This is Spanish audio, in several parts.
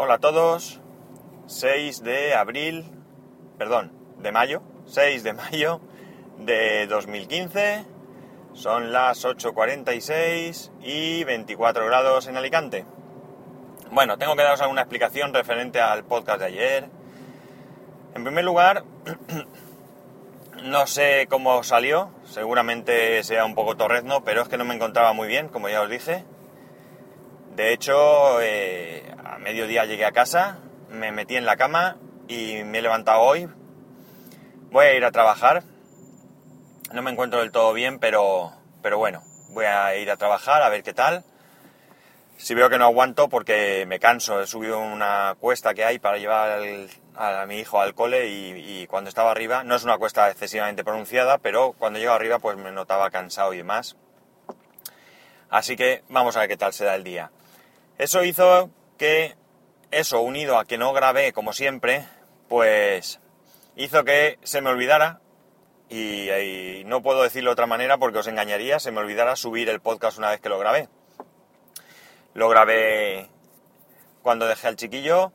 Hola a todos. 6 de abril, perdón, de mayo, 6 de mayo de 2015. Son las 8.46 y 24 grados en Alicante. Bueno, tengo que daros alguna explicación referente al podcast de ayer. En primer lugar, no sé cómo salió, seguramente sea un poco torrezno, pero es que no me encontraba muy bien, como ya os dije. De hecho, eh, a mediodía llegué a casa, me metí en la cama y me he levantado hoy. Voy a ir a trabajar. No me encuentro del todo bien, pero, pero bueno, voy a ir a trabajar a ver qué tal. Si veo que no aguanto porque me canso, he subido una cuesta que hay para llevar a mi hijo al cole y, y, cuando estaba arriba, no es una cuesta excesivamente pronunciada, pero cuando llego arriba pues me notaba cansado y demás. Así que vamos a ver qué tal se da el día. Eso hizo que eso unido a que no grabé como siempre, pues hizo que se me olvidara, y, no puedo decirlo de otra manera porque os engañaría, se me olvidara subir el podcast una vez que lo grabé. Lo grabé cuando dejé al chiquillo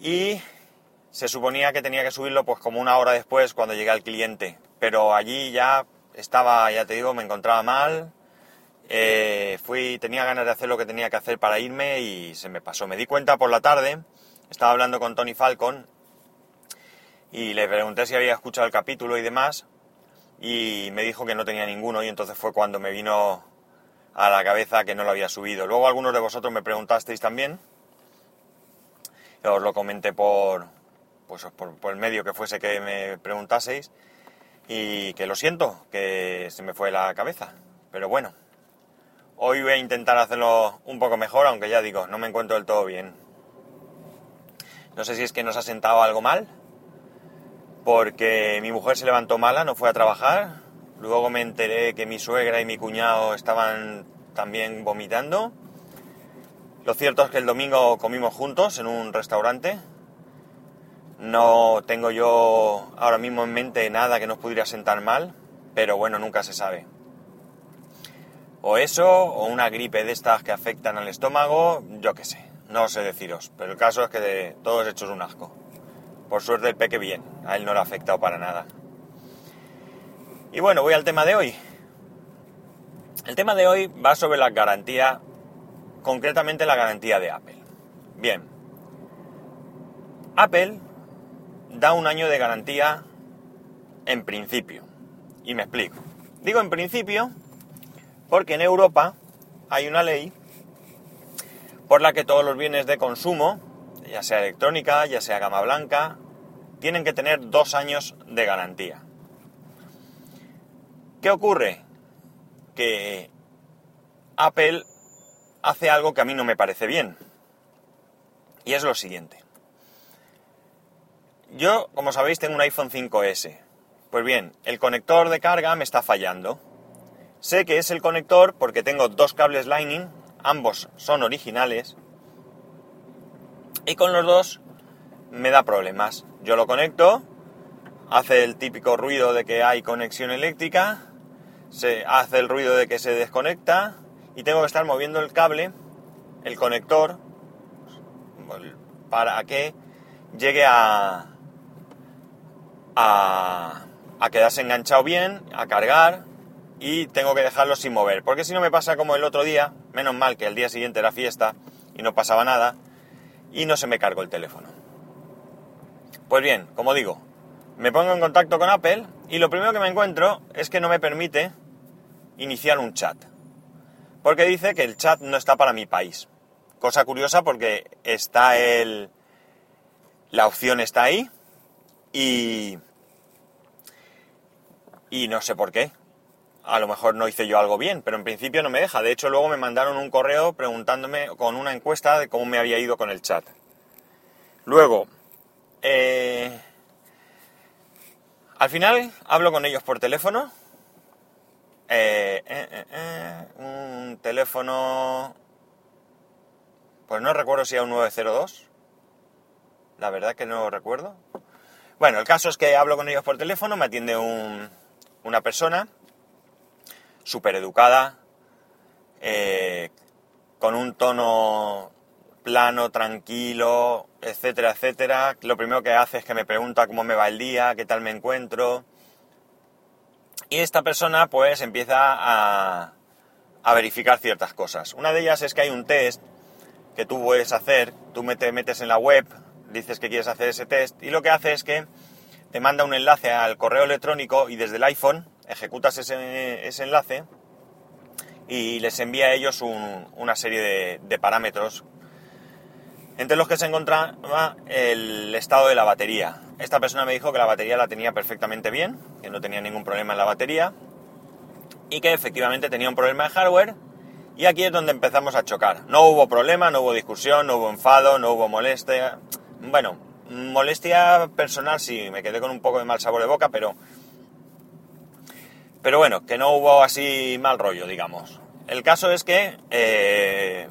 y se suponía que tenía que subirlo pues como una hora después cuando llegué al cliente, pero allí ya estaba, ya te digo, me encontraba mal, eh, fui, tenía ganas de hacer lo que tenía que hacer para irme y se me pasó. Me di cuenta por la tarde, estaba hablando con Tony Falcon y le pregunté si había escuchado el capítulo y demás y me dijo que no tenía ninguno y entonces fue cuando me vino a la cabeza que no lo había subido. Luego algunos de vosotros me preguntasteis también, os lo comenté por, pues por, el medio que fuese que me preguntaseis y que lo siento, que se me fue la cabeza, pero bueno. Hoy voy a intentar hacerlo un poco mejor, aunque ya digo, no me encuentro del todo bien. No sé si es que nos ha sentado algo mal, porque mi mujer se levantó mala, no fue a trabajar. Luego me enteré que mi suegra y mi cuñado estaban también vomitando. Lo cierto es que el domingo comimos juntos en un restaurante. No tengo yo ahora mismo en mente nada que nos pudiera sentar mal, pero bueno, nunca se sabe. O eso, o una gripe de estas que afectan al estómago, yo qué sé, no sé deciros. Pero el caso es que de todos hechos un asco. Por suerte el peque bien, a él no le ha afectado para nada. Y bueno, voy al tema de hoy. El tema de hoy va sobre la garantía, concretamente la garantía de Apple. Bien, Apple da un año de garantía en principio. Y me explico. Digo en principio porque en Europa hay una ley por la que todos los bienes de consumo, ya sea electrónica, ya sea gama blanca, tienen que tener dos años de garantía. ¿Qué ocurre? Que Apple hace algo que a mí no me parece bien. Y es lo siguiente. Yo, como sabéis, tengo un iPhone 5S. Pues bien, el conector de carga me está fallando. Sé que es el conector porque tengo dos cables Lightning, ambos son originales, y con los dos me da problemas. Yo lo conecto, hace el típico ruido de que hay conexión eléctrica, se hace el ruido de que se desconecta y tengo que estar moviendo el cable, el conector, para que llegue a, a, a quedarse enganchado bien, a cargar y tengo que dejarlo sin mover. Porque si no me pasa como el otro día, menos mal que el día siguiente era fiesta y no pasaba nada, y no se me cargó el teléfono. Pues bien, como digo, me pongo en contacto con Apple y lo primero que me encuentro es que no me permite iniciar un chat. Porque dice que el chat no está para mi país. Cosa curiosa porque está el... La opción está ahí y... Y no sé por qué a lo mejor no hice yo algo bien, pero en principio no me deja. De hecho, luego me mandaron un correo preguntándome con una encuesta de cómo me había ido con el chat. Luego, eh, al final hablo con ellos por teléfono. Eh, eh, un teléfono, pues no recuerdo si era un 902. La verdad que no recuerdo. Bueno, el caso es que hablo con ellos por teléfono, me atiende un, una persona súper educada, eh, con un tono plano, tranquilo, etcétera, etcétera. Lo primero que hace es que me pregunta cómo me va el día, qué tal me encuentro. Y esta persona pues empieza a, a verificar ciertas cosas. Una de ellas es que hay un test que tú puedes hacer, tú te metes en la web, dices que quieres hacer ese test y lo que hace es que te manda un enlace al correo electrónico y desde el iPhone ejecutas ese, ese enlace y les envía a ellos una serie de, parámetros entre los que se encontraba el estado de la batería. Esta persona me dijo que la batería la tenía perfectamente bien, que no tenía ningún problema en la batería y que efectivamente tenía un problema de hardware y aquí es donde empezamos a chocar. No hubo problema, no hubo discusión, no hubo enfado, no hubo molestia. Bueno, molestia personal sí, me quedé con un poco de mal sabor de boca, pero... Pero bueno, que no hubo así mal rollo, digamos. El caso es que eh,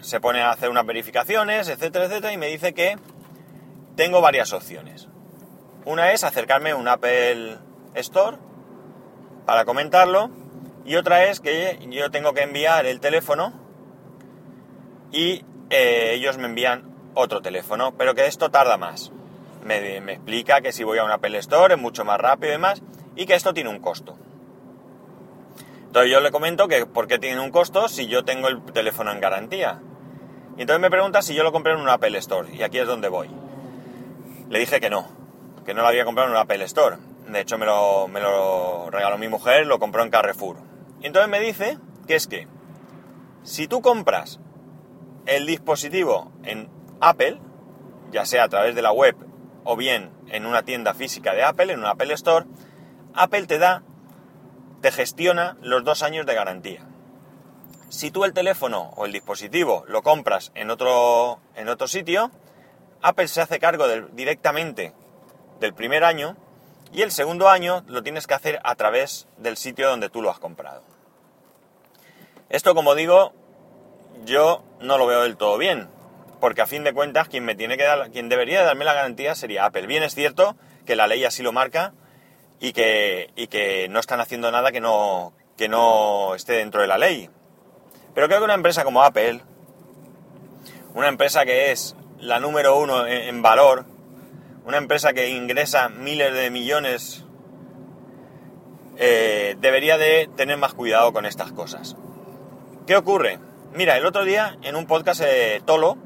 se pone a hacer unas verificaciones, etcétera, etcétera, y me dice que tengo varias opciones. Una es acercarme a un Apple Store para comentarlo, y otra es que yo tengo que enviar el teléfono y eh, ellos me envían otro teléfono, pero que esto tarda más. Me, me, explica que si voy a un Apple Store es mucho más rápido y demás, y que esto tiene un costo. Entonces yo le comento que por qué tiene un costo si yo tengo el teléfono en garantía. Y entonces me pregunta si yo lo compré en un Apple Store, y aquí es donde voy. Le dije que no, que no lo había comprado en un Apple Store. De hecho me lo, me lo regaló mi mujer, lo compró en Carrefour. Y entonces me dice que es que si tú compras el dispositivo en Apple, ya sea a través de la web o bien en una tienda física de Apple, en un Apple Store, Apple te da, te gestiona los dos años de garantía. Si tú el teléfono o el dispositivo lo compras en otro, en otro sitio, Apple se hace cargo directamente del primer año y el segundo año lo tienes que hacer a través del sitio donde tú lo has comprado. Esto, como digo, yo no lo veo del todo bien, porque a fin de cuentas quien me tiene que dar, quien debería darme la garantía sería Apple. Bien es cierto que la ley así lo marca y que, y que no están haciendo nada que no, que no esté dentro de la ley. Pero creo que una empresa como Apple, una empresa que es la número uno en valor, una empresa que ingresa miles de millones, eh, debería de tener más cuidado con estas cosas. ¿Qué ocurre? Mira, el otro día en un podcast de Tolo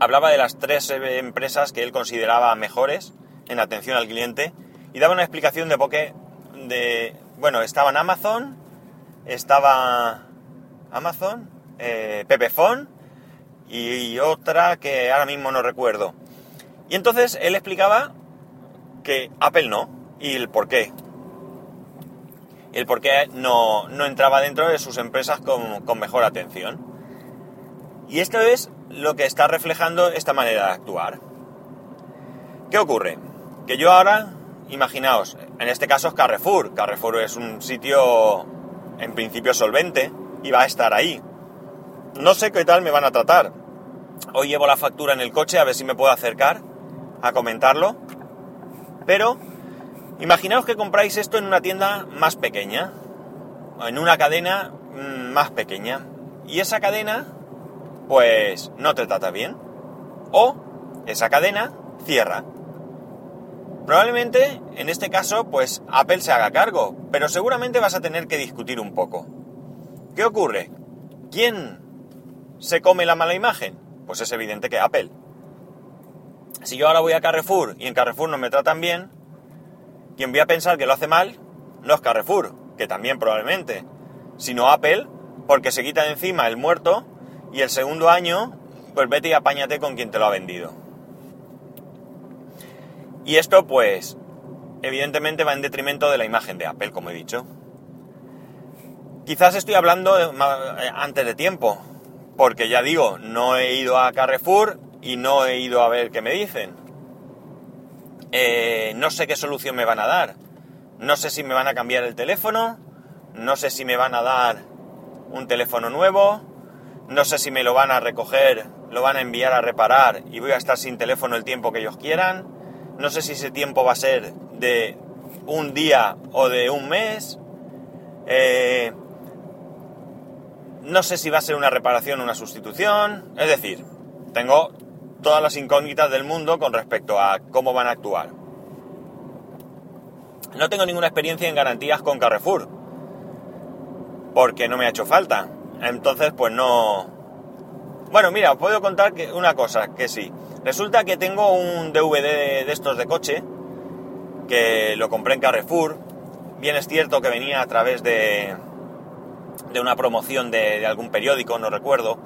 hablaba de las tres eh, empresas que él consideraba mejores en atención al cliente y daba una explicación de por qué, de, bueno, estaban Amazon, estaba Amazon, eh, Pepefon y otra que ahora mismo no recuerdo. Y entonces él explicaba que Apple no, y el por qué. El por qué no, entraba dentro de sus empresas con, con mejor atención. Y esto es lo que está reflejando esta manera de actuar. ¿Qué ocurre? Que yo ahora, imaginaos, en este caso es Carrefour. Carrefour es un sitio en principio solvente y va a estar ahí. No sé qué tal me van a tratar. Hoy llevo la factura en el coche a ver si me puedo acercar a comentarlo. Pero imaginaos que compráis esto en una tienda más pequeña, en una cadena mm, más pequeña, y esa cadena pues no te trata bien, o esa cadena cierra. Probablemente en este caso pues Apple se haga cargo, pero seguramente vas a tener que discutir un poco. ¿Qué ocurre? ¿Quién se come la mala imagen? Pues es evidente que Apple. Si yo ahora voy a Carrefour y en Carrefour no me tratan bien, quien voy a pensar que lo hace mal no es Carrefour, que también probablemente, sino Apple, porque se quita de encima el muerto y el segundo año, pues vete y apáñate con quien te lo ha vendido. Y esto, pues, evidentemente va en detrimento de la imagen de Apple, como he dicho. Quizás estoy hablando eh, antes de tiempo, porque ya digo, no he ido a Carrefour y no he ido a ver qué me dicen. Eh, no sé qué solución me van a dar. No sé si me van a cambiar el teléfono, no sé si me van a dar un teléfono nuevo, no sé si me lo van a recoger, lo van a enviar a reparar y voy a estar sin teléfono el tiempo que ellos quieran. No sé si ese tiempo va a ser de un día o de un mes. Eh, no sé si va a ser una reparación o una sustitución. Es decir, tengo todas las incógnitas del mundo con respecto a cómo van a actuar. No tengo ninguna experiencia en garantías con Carrefour, porque no me ha hecho falta. Entonces, pues no... Bueno, mira, os puedo contar que una cosa, que sí. Resulta que tengo un DVD de estos de coche, que lo compré en Carrefour. Bien es cierto que venía a través de, de una promoción de, algún periódico, no recuerdo.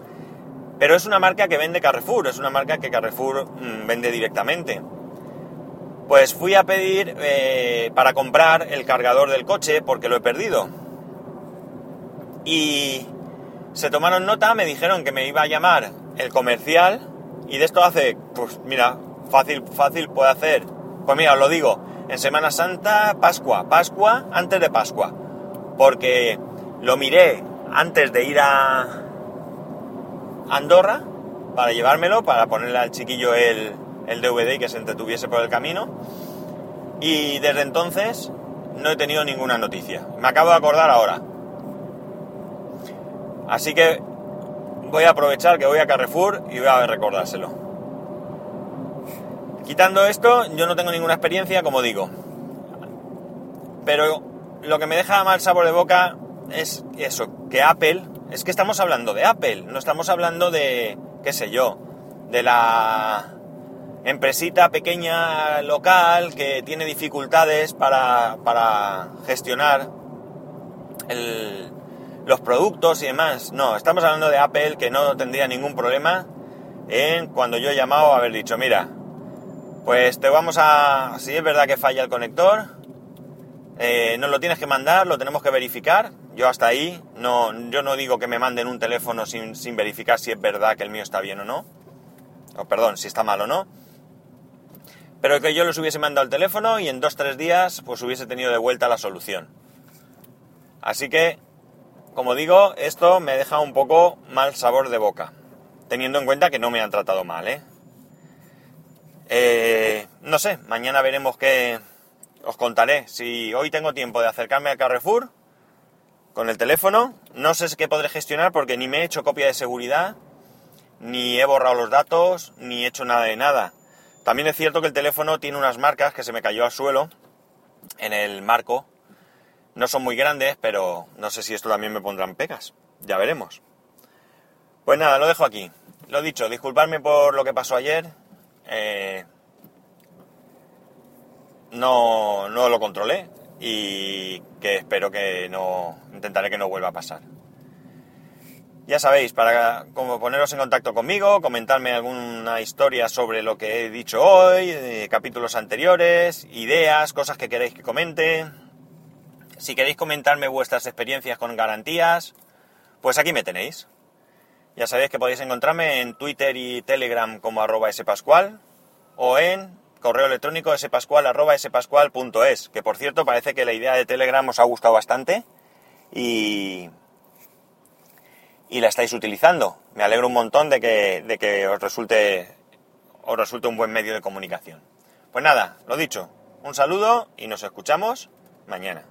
Pero es una marca que vende Carrefour, es una marca que Carrefour mm, vende directamente. Pues fui a pedir eh, para comprar el cargador del coche porque lo he perdido. Y se tomaron nota, me dijeron que me iba a llamar el comercial y de esto hace, pues mira, fácil, fácil puede hacer. Pues mira, os lo digo, en Semana Santa, Pascua, Pascua antes de Pascua. Porque lo miré antes de ir a Andorra para llevármelo, para ponerle al chiquillo el, el DVD y que se entretuviese por el camino. Y desde entonces no he tenido ninguna noticia. Me acabo de acordar ahora. Así que voy a aprovechar que voy a Carrefour y voy a recordárselo. Quitando esto, yo no tengo ninguna experiencia, como digo. Pero lo que me deja mal sabor de boca es eso, que Apple, es que estamos hablando de Apple, no estamos hablando de, qué sé yo, de la empresita pequeña local que tiene dificultades para, para gestionar los productos y demás. No, estamos hablando de Apple que no tendría ningún problema en cuando yo he llamado haber dicho, mira, pues te vamos a... Si es verdad que falla el conector, eh, nos lo tienes que mandar, lo tenemos que verificar. Yo hasta ahí, no, yo no digo que me manden un teléfono sin, sin verificar si es verdad que el mío está bien o no. O perdón, si está mal o no pero que yo les hubiese mandado el teléfono y en dos tres días pues hubiese tenido de vuelta la solución. Así que, como digo, esto me deja un poco mal sabor de boca, teniendo en cuenta que no me han tratado mal, ¿eh? eh no sé, mañana veremos qué os contaré. Si hoy tengo tiempo de acercarme a Carrefour con el teléfono, no sé qué podré gestionar porque ni me he hecho copia de seguridad, ni he borrado los datos, ni he hecho nada de nada también es cierto que el teléfono tiene unas marcas que se me cayó al suelo en el marco. No son muy grandes, pero no sé si esto también me pondrán pegas. Ya veremos. Pues nada, lo dejo aquí. Lo dicho, disculpadme por lo que pasó ayer. Eh, no, no lo controlé y que espero que no. Intentaré que no vuelva a pasar. Ya sabéis, para como poneros en contacto conmigo, comentarme alguna historia sobre lo que he dicho hoy, capítulos anteriores, ideas, cosas que queréis que comente. Si queréis comentarme vuestras experiencias con garantías, pues aquí me tenéis. Ya sabéis que podéis encontrarme en Twitter y Telegram como arroba spascual o en correo electrónico spascual arroba que por cierto parece que la idea de Telegram os ha gustado bastante y, y la estáis utilizando. Me alegro un montón de que, de que os, resulte, os resulte un buen medio de comunicación. Pues nada, lo dicho, un saludo y nos escuchamos mañana.